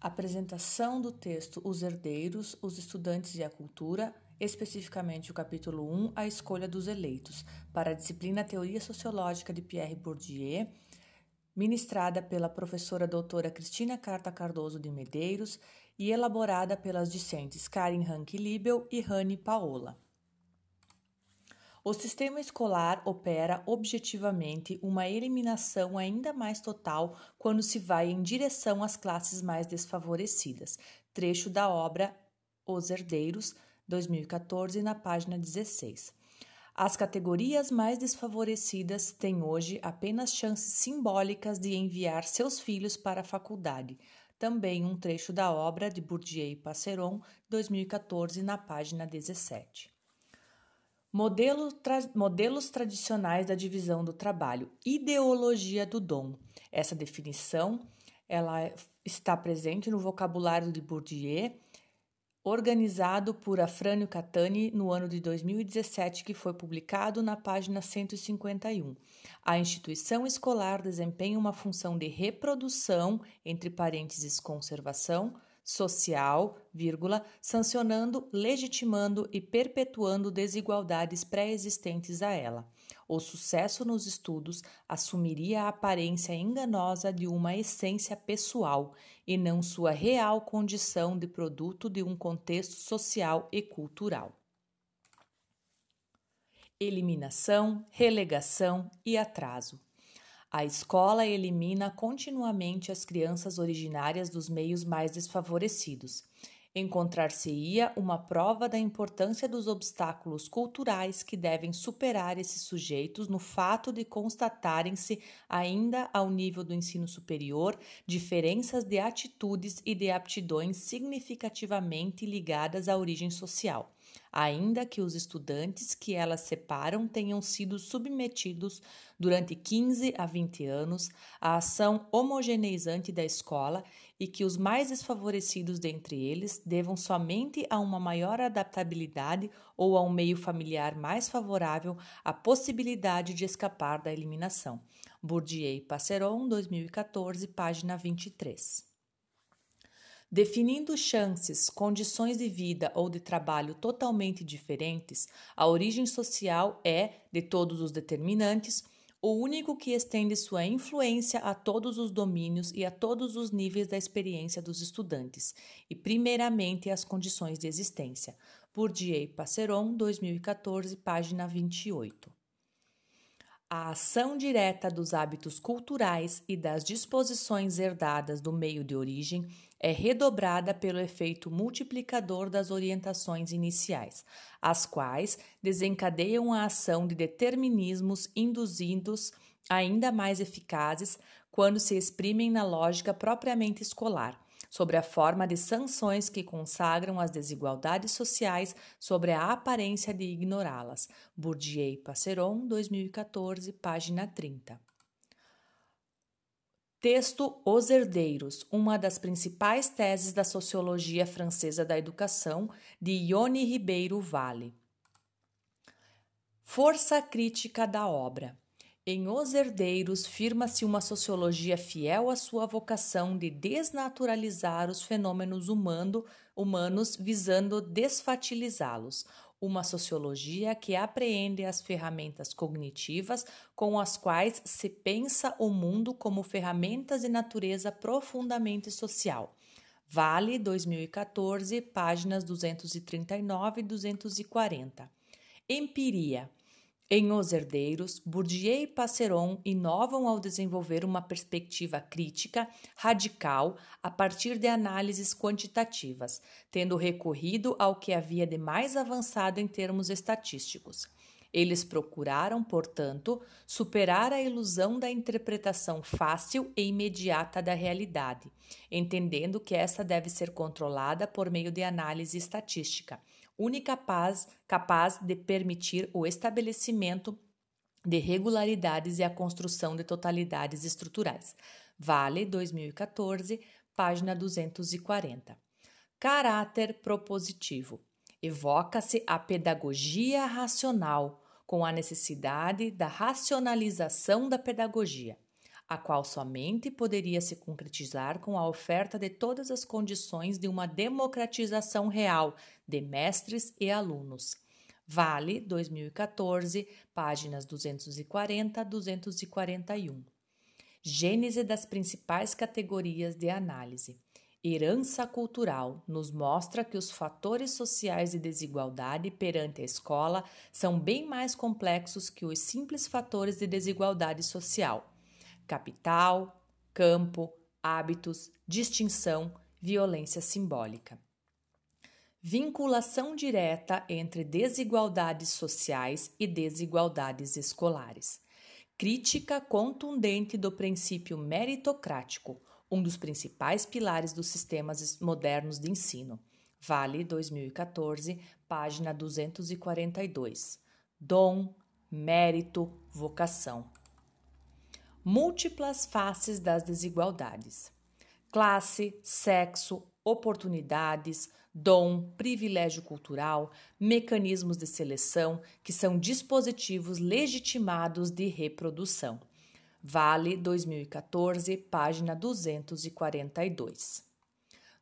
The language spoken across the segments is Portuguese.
Apresentação do texto Os Herdeiros, os Estudantes e a Cultura, especificamente o capítulo 1, A Escolha dos Eleitos, para a disciplina Teoria Sociológica de Pierre Bourdieu, ministrada pela professora doutora Cristina Carta Cardoso de Medeiros e elaborada pelas discentes Karin Rank-Libel e Rani Paola. O sistema escolar opera objetivamente uma eliminação ainda mais total quando se vai em direção às classes mais desfavorecidas. Trecho da obra Os Herdeiros, 2014, na página 16. As categorias mais desfavorecidas têm hoje apenas chances simbólicas de enviar seus filhos para a faculdade. Também um trecho da obra de Bourdieu e Passeron, 2014, na página 17. Modelo tra modelos tradicionais da divisão do trabalho, ideologia do dom. Essa definição ela está presente no vocabulário de Bourdieu, organizado por Afrânio Catani no ano de 2017, que foi publicado na página 151. A instituição escolar desempenha uma função de reprodução, entre parênteses conservação, social, vírgula, sancionando, legitimando e perpetuando desigualdades pré-existentes a ela. O sucesso nos estudos assumiria a aparência enganosa de uma essência pessoal e não sua real condição de produto de um contexto social e cultural. Eliminação, relegação e atraso. A escola elimina continuamente as crianças originárias dos meios mais desfavorecidos. Encontrar-se-ia uma prova da importância dos obstáculos culturais que devem superar esses sujeitos no fato de constatarem-se, ainda ao nível do ensino superior, diferenças de atitudes e de aptidões significativamente ligadas à origem social ainda que os estudantes que elas separam tenham sido submetidos durante 15 a 20 anos à ação homogeneizante da escola e que os mais desfavorecidos dentre eles devam somente a uma maior adaptabilidade ou a um meio familiar mais favorável a possibilidade de escapar da eliminação. Bourdieu Passeron, 2014, página 23. Definindo chances, condições de vida ou de trabalho totalmente diferentes, a origem social é, de todos os determinantes, o único que estende sua influência a todos os domínios e a todos os níveis da experiência dos estudantes, e primeiramente as condições de existência. Bourdieu Passeron, 2014, página 28. A ação direta dos hábitos culturais e das disposições herdadas do meio de origem é redobrada pelo efeito multiplicador das orientações iniciais, as quais desencadeiam a ação de determinismos induzidos ainda mais eficazes quando se exprimem na lógica propriamente escolar sobre a forma de sanções que consagram as desigualdades sociais sobre a aparência de ignorá-las. Bourdieu Passeron, 2014, página 30. Texto Os Herdeiros, uma das principais teses da sociologia francesa da educação, de Ione Ribeiro Vale. Força crítica da obra. Em Os Herdeiros, firma-se uma sociologia fiel à sua vocação de desnaturalizar os fenômenos humano, humanos, visando desfatilizá-los. Uma sociologia que apreende as ferramentas cognitivas com as quais se pensa o mundo como ferramentas de natureza profundamente social. Vale 2014, páginas 239 e 240. Empiria em Os Herdeiros, Bourdieu e Passeron inovam ao desenvolver uma perspectiva crítica radical a partir de análises quantitativas, tendo recorrido ao que havia de mais avançado em termos estatísticos. Eles procuraram, portanto, superar a ilusão da interpretação fácil e imediata da realidade, entendendo que essa deve ser controlada por meio de análise estatística única capaz, capaz de permitir o estabelecimento de regularidades e a construção de totalidades estruturais. Vale 2014, página 240. Caráter propositivo. Evoca-se a pedagogia racional com a necessidade da racionalização da pedagogia. A qual somente poderia se concretizar com a oferta de todas as condições de uma democratização real de mestres e alunos. Vale 2014, páginas 240 a 241. Gênese das principais categorias de análise. Herança cultural nos mostra que os fatores sociais de desigualdade perante a escola são bem mais complexos que os simples fatores de desigualdade social. Capital, campo, hábitos, distinção, violência simbólica. Vinculação direta entre desigualdades sociais e desigualdades escolares. Crítica contundente do princípio meritocrático um dos principais pilares dos sistemas modernos de ensino. Vale 2014, página 242. Dom, mérito, vocação. Múltiplas faces das desigualdades: classe, sexo, oportunidades, dom, privilégio cultural, mecanismos de seleção, que são dispositivos legitimados de reprodução. Vale 2014, página 242.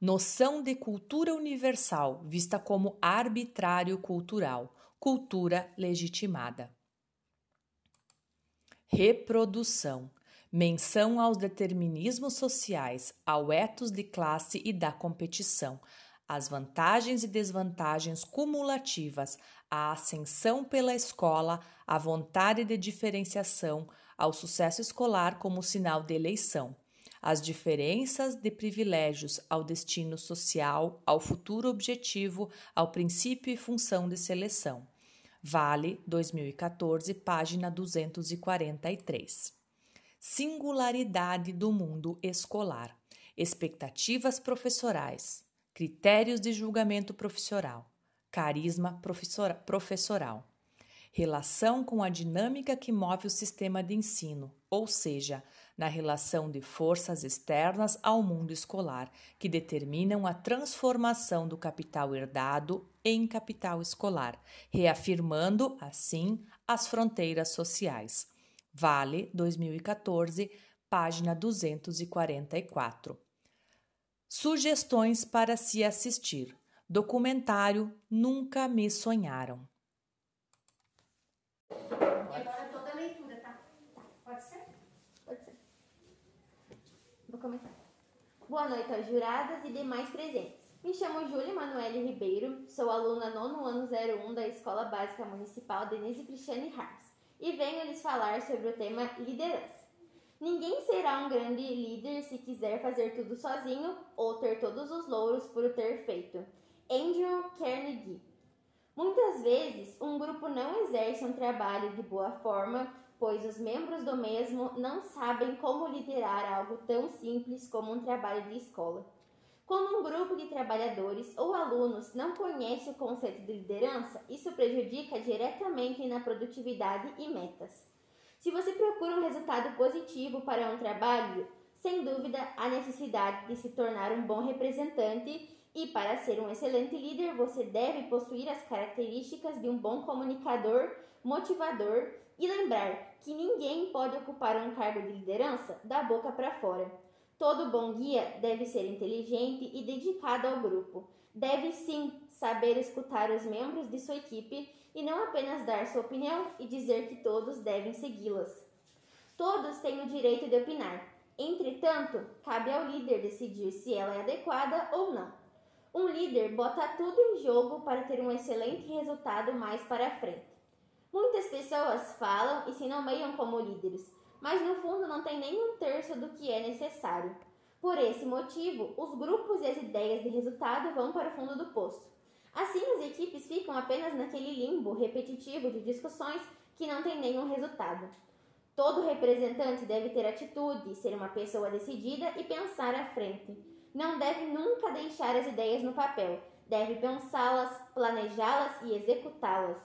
Noção de cultura universal vista como arbitrário cultural, cultura legitimada. Reprodução. Menção aos determinismos sociais, ao etos de classe e da competição, as vantagens e desvantagens cumulativas, a ascensão pela escola, a vontade de diferenciação, ao sucesso escolar como sinal de eleição, as diferenças de privilégios ao destino social, ao futuro objetivo, ao princípio e função de seleção. Vale 2014, página 243. Singularidade do mundo escolar. Expectativas professorais. Critérios de julgamento profissional. Carisma professoral relação com a dinâmica que move o sistema de ensino, ou seja, na relação de forças externas ao mundo escolar, que determinam a transformação do capital herdado em capital escolar, reafirmando, assim, as fronteiras sociais. Vale 2014, página 244. Sugestões para se assistir. Documentário Nunca Me Sonharam. E agora toda a leitura, tá? Pode ser? Pode ser. Vou começar. Boa noite aos juradas e demais presentes. Me chamo Júlia Emanuele Ribeiro, sou aluna nono ano 01 da Escola Básica Municipal Denise Cristiane Harms e venho lhes falar sobre o tema liderança. Ninguém será um grande líder se quiser fazer tudo sozinho ou ter todos os louros por o ter feito. Andrew Carnegie Muitas vezes, um grupo não exerce um trabalho de boa forma, pois os membros do mesmo não sabem como liderar algo tão simples como um trabalho de escola. Quando um grupo de trabalhadores ou alunos não conhece o conceito de liderança, isso prejudica diretamente na produtividade e metas. Se você procura um resultado positivo para um trabalho, sem dúvida há necessidade de se tornar um bom representante e para ser um excelente líder, você deve possuir as características de um bom comunicador, motivador e lembrar que ninguém pode ocupar um cargo de liderança da boca para fora. Todo bom guia deve ser inteligente e dedicado ao grupo. Deve sim saber escutar os membros de sua equipe e não apenas dar sua opinião e dizer que todos devem segui-las. Todos têm o direito de opinar. Entretanto, cabe ao líder decidir se ela é adequada ou não. Um líder bota tudo em jogo para ter um excelente resultado mais para frente. Muitas pessoas falam e se nomeiam como líderes, mas no fundo não tem nem um terço do que é necessário. Por esse motivo, os grupos e as ideias de resultado vão para o fundo do poço. Assim, as equipes ficam apenas naquele limbo repetitivo de discussões que não tem nenhum resultado. Todo representante deve ter atitude, ser uma pessoa decidida e pensar à frente não deve nunca deixar as ideias no papel, deve pensá-las, planejá-las e executá-las.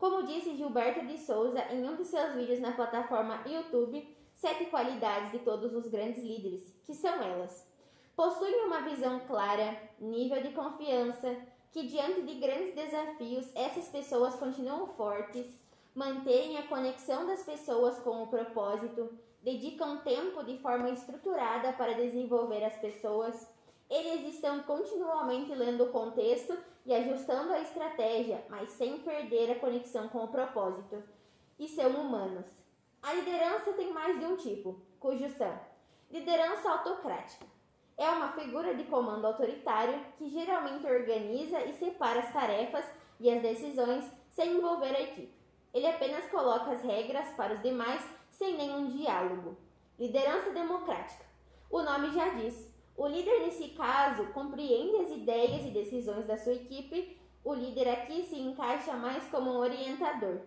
Como disse Gilberto de Souza em um de seus vídeos na plataforma YouTube, sete qualidades de todos os grandes líderes, que são elas: possuem uma visão clara, nível de confiança, que diante de grandes desafios essas pessoas continuam fortes, mantêm a conexão das pessoas com o propósito, dedicam tempo de forma estruturada para desenvolver as pessoas. Eles estão continuamente lendo o contexto e ajustando a estratégia, mas sem perder a conexão com o propósito. E são humanos. A liderança tem mais de um tipo, cujo são liderança autocrática. É uma figura de comando autoritário que geralmente organiza e separa as tarefas e as decisões sem envolver a equipe. Ele apenas coloca as regras para os demais sem nenhum diálogo. Liderança democrática. O nome já diz. O líder, nesse caso, compreende as ideias e decisões da sua equipe. O líder aqui se encaixa mais como um orientador.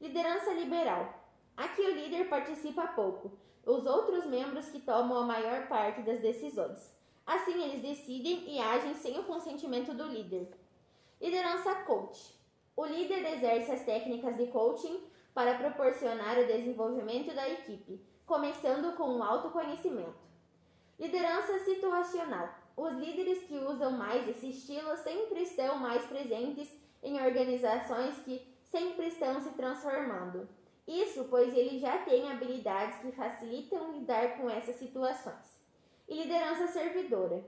Liderança liberal. Aqui o líder participa pouco, os outros membros que tomam a maior parte das decisões. Assim, eles decidem e agem sem o consentimento do líder. Liderança coach. O líder exerce as técnicas de coaching para proporcionar o desenvolvimento da equipe, começando com o autoconhecimento. Liderança situacional. Os líderes que usam mais esse estilo sempre estão mais presentes em organizações que sempre estão se transformando. Isso pois ele já tem habilidades que facilitam lidar com essas situações. E liderança servidora.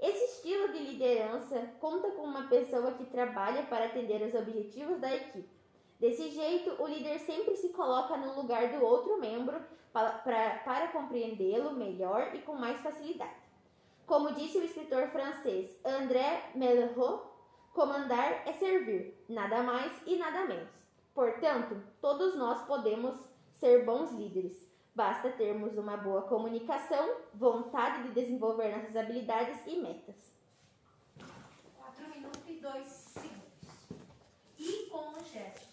Esse estilo de liderança conta com uma pessoa que trabalha para atender os objetivos da equipe. Desse jeito, o líder sempre se coloca no lugar do outro membro para, para, para compreendê-lo melhor e com mais facilidade. Como disse o escritor francês André Malraux, comandar é servir, nada mais e nada menos. Portanto, todos nós podemos ser bons líderes. Basta termos uma boa comunicação, vontade de desenvolver nossas habilidades e metas. 4 minutos e 2 segundos. E com o gesto.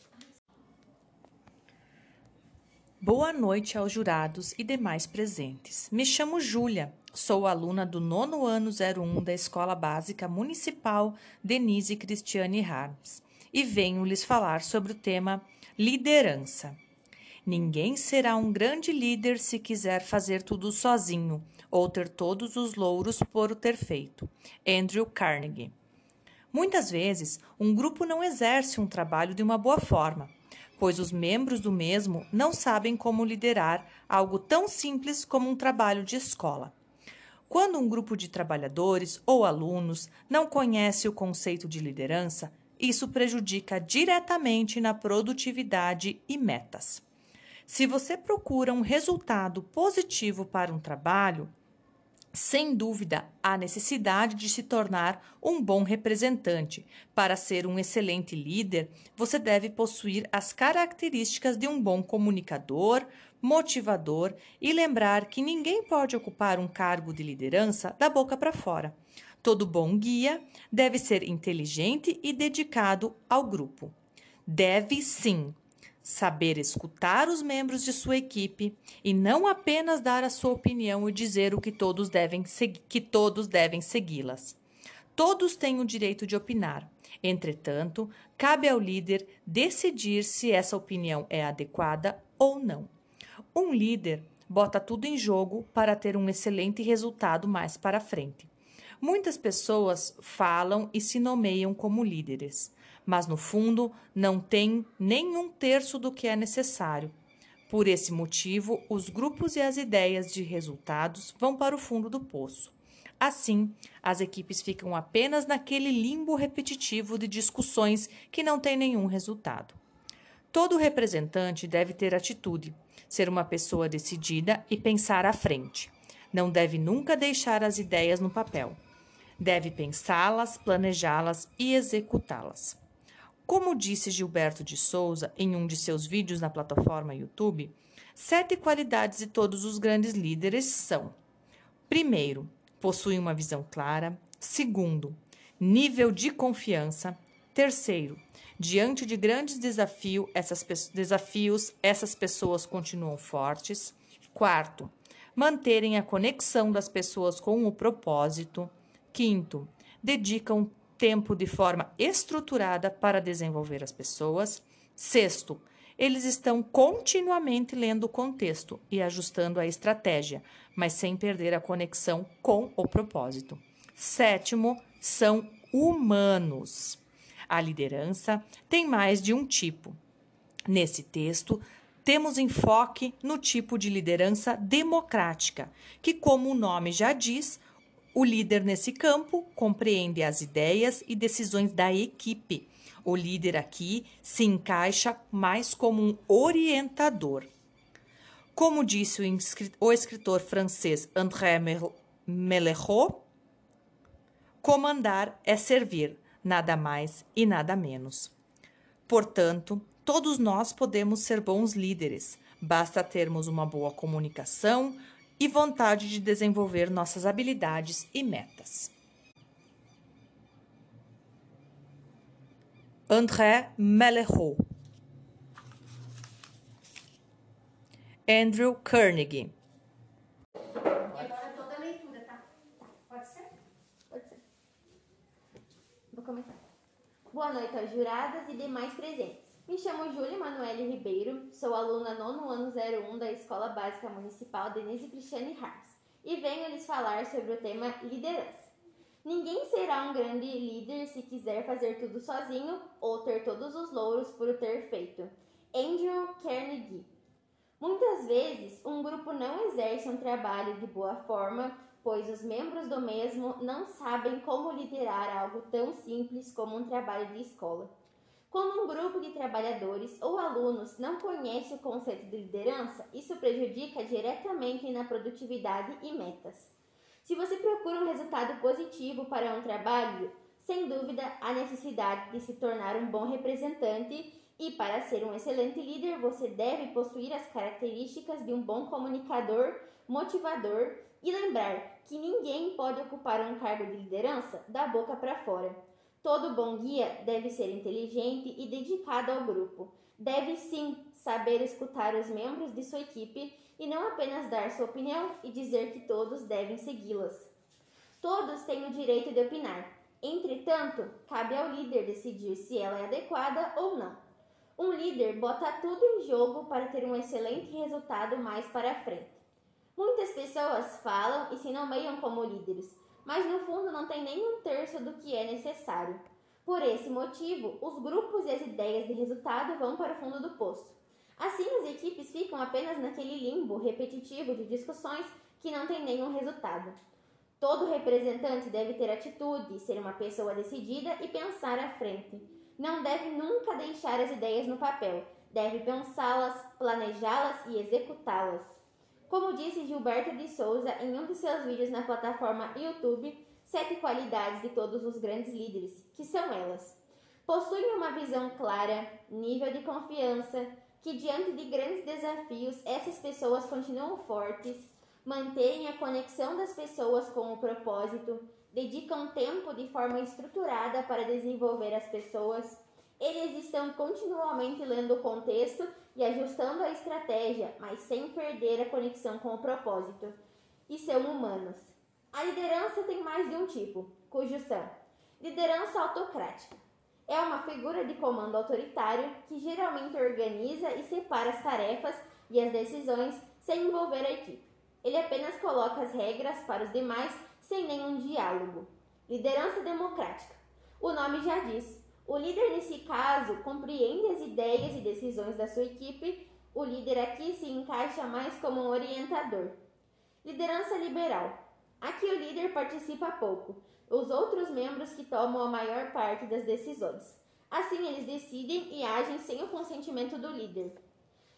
Boa noite aos jurados e demais presentes. Me chamo Júlia, sou aluna do nono ano 01 da Escola Básica Municipal Denise Cristiane Harms e venho lhes falar sobre o tema liderança. Ninguém será um grande líder se quiser fazer tudo sozinho ou ter todos os louros por o ter feito. Andrew Carnegie. Muitas vezes, um grupo não exerce um trabalho de uma boa forma, pois os membros do mesmo não sabem como liderar algo tão simples como um trabalho de escola. Quando um grupo de trabalhadores ou alunos não conhece o conceito de liderança, isso prejudica diretamente na produtividade e metas. Se você procura um resultado positivo para um trabalho, sem dúvida, há necessidade de se tornar um bom representante. Para ser um excelente líder, você deve possuir as características de um bom comunicador, motivador e lembrar que ninguém pode ocupar um cargo de liderança da boca para fora. Todo bom guia deve ser inteligente e dedicado ao grupo. Deve sim saber escutar os membros de sua equipe e não apenas dar a sua opinião e dizer o que todos devem que todos devem segui-las. Todos têm o direito de opinar. Entretanto, cabe ao líder decidir se essa opinião é adequada ou não. Um líder bota tudo em jogo para ter um excelente resultado mais para frente. Muitas pessoas falam e se nomeiam como líderes mas no fundo não tem nem um terço do que é necessário. Por esse motivo, os grupos e as ideias de resultados vão para o fundo do poço. Assim, as equipes ficam apenas naquele limbo repetitivo de discussões que não tem nenhum resultado. Todo representante deve ter atitude, ser uma pessoa decidida e pensar à frente. Não deve nunca deixar as ideias no papel. Deve pensá-las, planejá-las e executá-las. Como disse Gilberto de Souza em um de seus vídeos na plataforma YouTube, sete qualidades de todos os grandes líderes são: primeiro, possuem uma visão clara, segundo, nível de confiança, terceiro, diante de grandes desafio, essas, desafios, essas pessoas continuam fortes, quarto, manterem a conexão das pessoas com o propósito, quinto, dedicam tempo de forma estruturada para desenvolver as pessoas. Sexto, eles estão continuamente lendo o contexto e ajustando a estratégia, mas sem perder a conexão com o propósito. Sétimo, são humanos. A liderança tem mais de um tipo. Nesse texto, temos enfoque no tipo de liderança democrática, que, como o nome já diz, o líder nesse campo compreende as ideias e decisões da equipe. O líder aqui se encaixa mais como um orientador. Como disse o escritor francês André Malraux, comandar é servir, nada mais e nada menos. Portanto, todos nós podemos ser bons líderes, basta termos uma boa comunicação e vontade de desenvolver nossas habilidades e metas. André Malraux Andrew Carnegie leitura, tá? Boa noite aos juradas e demais presentes. Me chamo Júlia Emanuele Ribeiro, sou aluna nono ano 01 da Escola Básica Municipal Denise Cristiane Harms e venho lhes falar sobre o tema liderança. Ninguém será um grande líder se quiser fazer tudo sozinho ou ter todos os louros por o ter feito. Andrew Carnegie. Muitas vezes, um grupo não exerce um trabalho de boa forma, pois os membros do mesmo não sabem como liderar algo tão simples como um trabalho de escola. Quando um grupo de trabalhadores ou alunos não conhece o conceito de liderança, isso prejudica diretamente na produtividade e metas. Se você procura um resultado positivo para um trabalho, sem dúvida há necessidade de se tornar um bom representante e para ser um excelente líder, você deve possuir as características de um bom comunicador, motivador e lembrar que ninguém pode ocupar um cargo de liderança da boca para fora. Todo bom guia deve ser inteligente e dedicado ao grupo. Deve sim saber escutar os membros de sua equipe e não apenas dar sua opinião e dizer que todos devem segui-las. Todos têm o direito de opinar. Entretanto, cabe ao líder decidir se ela é adequada ou não. Um líder bota tudo em jogo para ter um excelente resultado mais para frente. Muitas pessoas falam e se nomeiam como líderes, mas no fundo não tem nem um terço do que é necessário. Por esse motivo, os grupos e as ideias de resultado vão para o fundo do poço. Assim, as equipes ficam apenas naquele limbo repetitivo de discussões que não tem nenhum resultado. Todo representante deve ter atitude, ser uma pessoa decidida e pensar à frente. Não deve nunca deixar as ideias no papel, deve pensá-las, planejá-las e executá-las. Como disse Gilberto de Souza em um de seus vídeos na plataforma YouTube, sete qualidades de todos os grandes líderes, que são elas: possuem uma visão clara, nível de confiança, que diante de grandes desafios essas pessoas continuam fortes, mantêm a conexão das pessoas com o propósito, dedicam tempo de forma estruturada para desenvolver as pessoas. Eles estão continuamente lendo o contexto e ajustando a estratégia, mas sem perder a conexão com o propósito. E são humanos. A liderança tem mais de um tipo, cujo são liderança autocrática é uma figura de comando autoritário que geralmente organiza e separa as tarefas e as decisões sem envolver a equipe. Ele apenas coloca as regras para os demais sem nenhum diálogo. Liderança democrática. O nome já diz. O líder, nesse caso, compreende as ideias e decisões da sua equipe. O líder aqui se encaixa mais como um orientador. Liderança liberal. Aqui o líder participa pouco, os outros membros que tomam a maior parte das decisões. Assim, eles decidem e agem sem o consentimento do líder.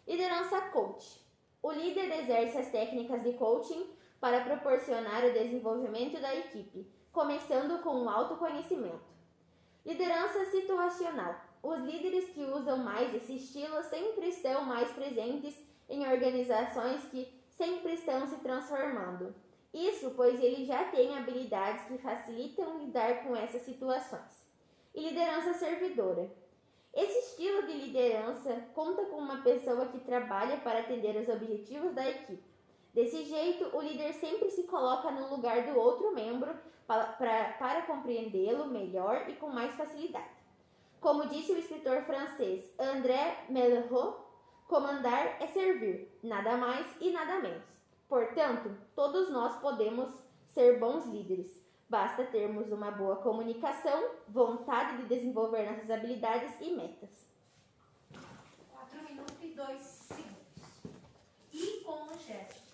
Liderança coach. O líder exerce as técnicas de coaching para proporcionar o desenvolvimento da equipe, começando com o autoconhecimento. Liderança situacional. Os líderes que usam mais esse estilo sempre estão mais presentes em organizações que sempre estão se transformando. Isso pois ele já tem habilidades que facilitam lidar com essas situações. E liderança servidora. Esse estilo de liderança conta com uma pessoa que trabalha para atender os objetivos da equipe. Desse jeito, o líder sempre se coloca no lugar do outro membro para, para, para compreendê-lo melhor e com mais facilidade. Como disse o escritor francês André Malraux, comandar é servir, nada mais e nada menos. Portanto, todos nós podemos ser bons líderes. Basta termos uma boa comunicação, vontade de desenvolver nossas habilidades e metas. 4 minutos e 2 segundos. com manchete.